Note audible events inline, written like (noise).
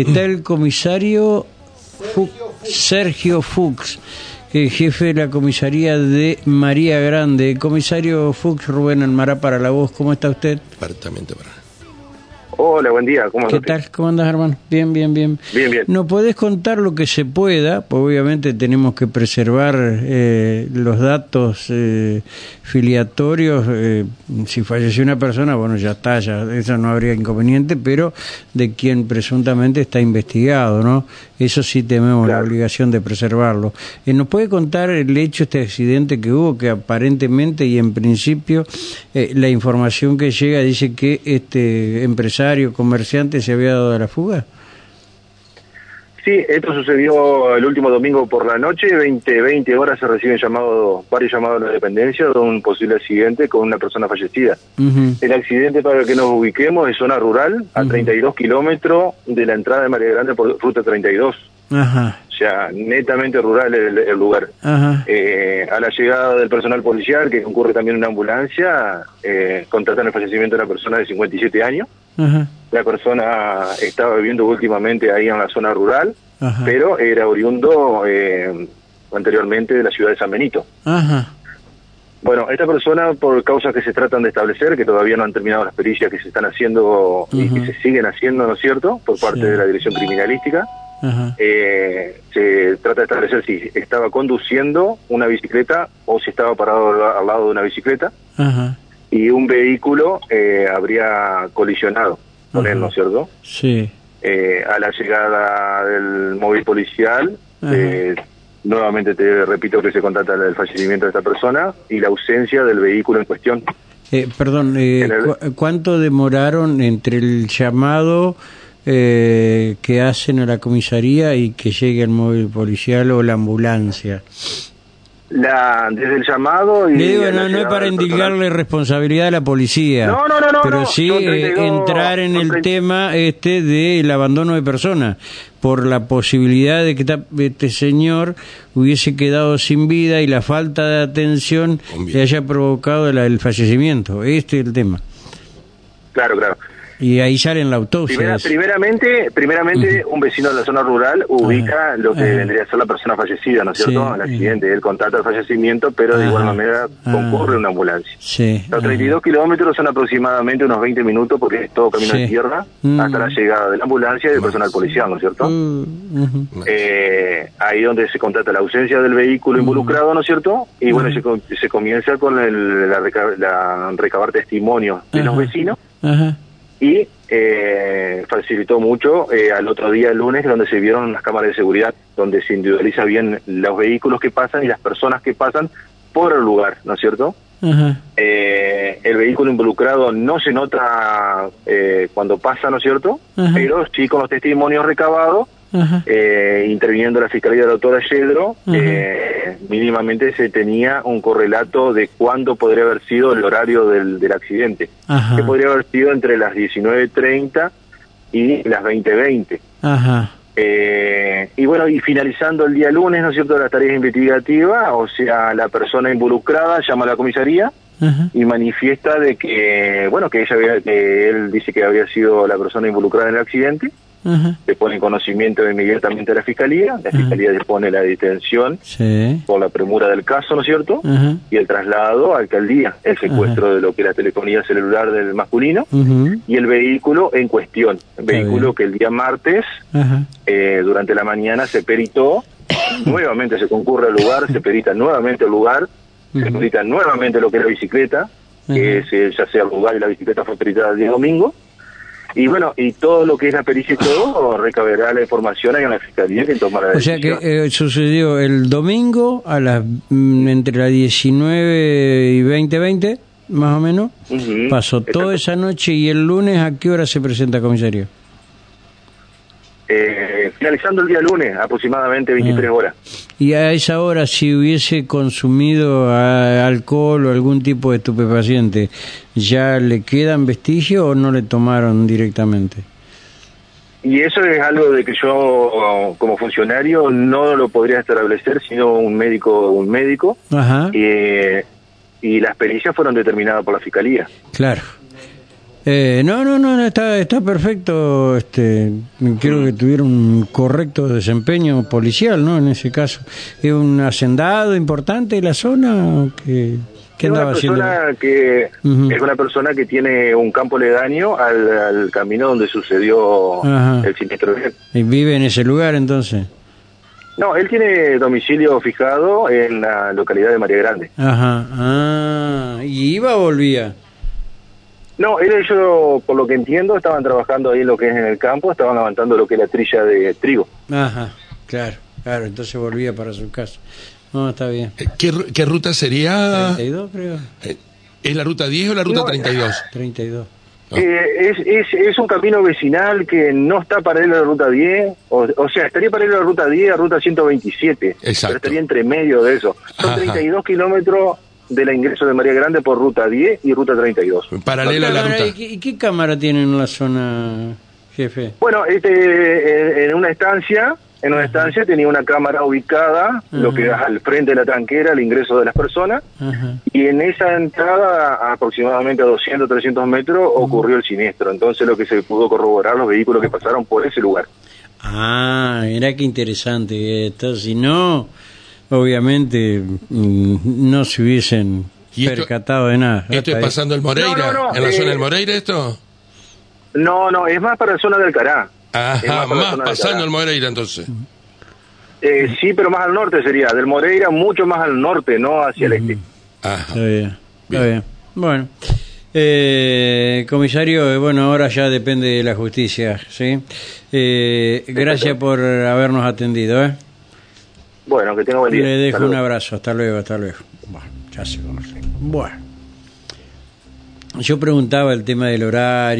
Está el comisario Sergio Fuchs, jefe de la comisaría de María Grande. Comisario Fuchs, Rubén Almará para la voz, ¿cómo está usted? Perfectamente para Hola, buen día. ¿Cómo ¿Qué tal? ¿Cómo andas, hermano? Bien, bien, bien. Bien, bien. ¿No podés contar lo que se pueda? Pues obviamente tenemos que preservar eh, los datos eh, filiatorios. Eh, si falleció una persona, bueno, ya está, ya eso no habría inconveniente, pero de quien presuntamente está investigado, ¿no? Eso sí tenemos la obligación de preservarlo. ¿Nos puede contar el hecho, este accidente que hubo, que aparentemente y en principio la información que llega dice que este empresario comerciante se había dado a la fuga? Sí, esto sucedió el último domingo por la noche, 20, 20 horas se reciben llamado, varios llamados a la dependencia de un posible accidente con una persona fallecida. El accidente, para que nos ubiquemos, es zona rural, a 32 kilómetros de la entrada de María Grande por ruta 32. Ajá sea, netamente rural el, lugar. Eh, a la llegada del personal policial, que concurre también una ambulancia, eh, contratan el fallecimiento de una persona de 57 años. La persona estaba viviendo últimamente ahí en la zona rural, pero era oriundo eh, anteriormente de la ciudad de San Benito. Bueno, esta persona, por causas que se tratan de establecer, que todavía no han terminado las pericias que se están haciendo y que se siguen haciendo, ¿no es cierto?, por parte de la Dirección Criminalística, eh, se trata de establecer si estaba conduciendo una bicicleta o si estaba parado al lado de una bicicleta y un vehículo eh, habría colisionado con él, ¿no es cierto? Sí. Eh, a la llegada del móvil policial, eh, nuevamente te repito que se contata el fallecimiento de esta persona y la ausencia del vehículo en cuestión. perdón, ¿cuánto demoraron entre el llamado eh, que hacen a la comisaría y que llegue el móvil policial o la ambulancia. La, desde el llamado y digo, no, es para indicarle responsabilidad a la policía no, no, no, pero sí eh, entrar en el tema este del abandono de personas por la posibilidad de que este señor hubiese quedado sin vida y la falta de atención le haya provocado el fallecimiento. Este es el tema. Claro claro y ahí sale en la autopsia. primeramente, primeramente un vecino de la zona rural ubica lo que vendría a ser la persona fallecida, ¿no es cierto? el accidente. Él contacta el fallecimiento, pero de igual manera concurre una ambulancia. Sí. Los 32 kilómetros son aproximadamente unos 20 minutos, porque es todo camino de tierra, mm. hasta la llegada de la ambulancia y del personal policial, ¿no es cierto? Mm, eh, ahí donde se contacta la ausencia del vehículo mm. involucrado, ¿no es cierto? Y bueno, se, se comienza con el, la, recabar testimonio de los vecinos. Ajá y eh, facilitó mucho eh, al otro día, el lunes, donde se vieron las cámaras de seguridad, donde se individualiza bien los vehículos que pasan y las personas que pasan por el lugar, ¿no es cierto? Eh, el vehículo involucrado no se nota cuando pasa, ¿no es cierto? Pero sí con los testimonios recabados eh, interviniendo la Fiscalía de la doctora Yedro, eh, mínimamente se tenía un correlato de cuándo podría haber sido el horario del, del accidente, que podría haber sido entre las 19.30 y las 20.20. Eh, y bueno, y finalizando el día lunes, ¿no es cierto?, las tareas investigativas, o sea, la persona involucrada llama a la comisaría y manifiesta de que, bueno, que ella había, que él dice que había sido la persona involucrada en el accidente, se pone en conocimiento inmediatamente a la fiscalía, la fiscalía dispone la detención por la premura del caso, ¿no es cierto? Y el traslado a alcaldía, el secuestro de lo que era telefonía celular del masculino y el vehículo en cuestión, el vehículo que el día martes, eh, durante la mañana, se peritó, (coughs) nuevamente se concurre al lugar, se perita nuevamente al lugar, se perita nuevamente lo que era la bicicleta, que es, eh, ya sea el lugar y la bicicleta fue peritada el día domingo, y bueno, y todo lo que es la pericia y todo, recaberá la información en la fiscalía que tomará la O sea que eh, sucedió el domingo a las mm, entre las 19 y 20, 20, más o menos. Pasó toda esa noche y el lunes, ¿a qué hora se presenta comisario? Eh, finalizando el día lunes, aproximadamente 23 ah. horas. ¿Y a esa hora, si hubiese consumido alcohol o algún tipo de estupefaciente, ya le quedan vestigios o no le tomaron directamente? Y eso es algo de que yo, como funcionario, no lo podría establecer, sino un médico, un médico. y las pericias fueron determinadas por la fiscalía. Claro. Eh, no, no, no, está, está perfecto. Este, creo que tuvieron un correcto desempeño policial, ¿no? En ese caso. ¿Es un hacendado importante de la zona? Que, ¿Qué es andaba una persona que Es una persona que tiene un campo ledaño al, camino donde sucedió el siniestro. ¿Y vive en ese lugar entonces? No, él tiene domicilio fijado en la localidad de María Grande. Ajá. Ah, ¿y iba o volvía? No, yo, por lo que entiendo, estaban trabajando ahí en lo que es en el campo, estaban levantando lo que es la trilla de trigo. Ajá, claro, claro, entonces volvía para su casa. No, está bien. Eh, ¿Qué, ruta sería? 32, creo. Eh, ¿Es la ruta 10 o la ruta 32? 32. (laughs) Eh, es, es, es, un camino vecinal que no está paralelo a la ruta 10, o, o sea, estaría paralelo a la ruta 10 a ruta 127, Exacto. pero estaría entre medio de eso. Son 32 kilómetros de la ingreso de María Grande por ruta 10 y ruta 32. Paralela a la ruta. ¿Y qué, cámara tienen en la zona, jefe? Bueno, este, en una estancia, en una estancia tenía una cámara ubicada, lo que es al frente de la tanquera, el ingreso de las personas, y en esa entrada, aproximadamente a 200, 300 metros, ocurrió el siniestro. Entonces lo que se pudo corroborar los vehículos que pasaron por ese lugar. Ah, era que interesante esto. Si no, obviamente mm, no se hubiesen percatado de nada. ¿Esto es pasando el Moreira? ¿En la zona del eh, Moreira esto? No, no, es más para la zona del Cará. Ajá, más, pasando el Moreira entonces. Eh, sí, pero más al norte sería. Del Moreira mucho más al norte, no hacia el este. Ajá. Está bien. Está bien. Bueno. Eh, comisario, eh, bueno, ahora ya depende de la justicia, ¿sí? Eh, gracias por habernos atendido, ¿eh? Bueno, que tenga buen día. Le dejo un abrazo. Hasta luego, hasta luego. Bueno, ya se conoce. Bueno. Yo preguntaba el tema del horario.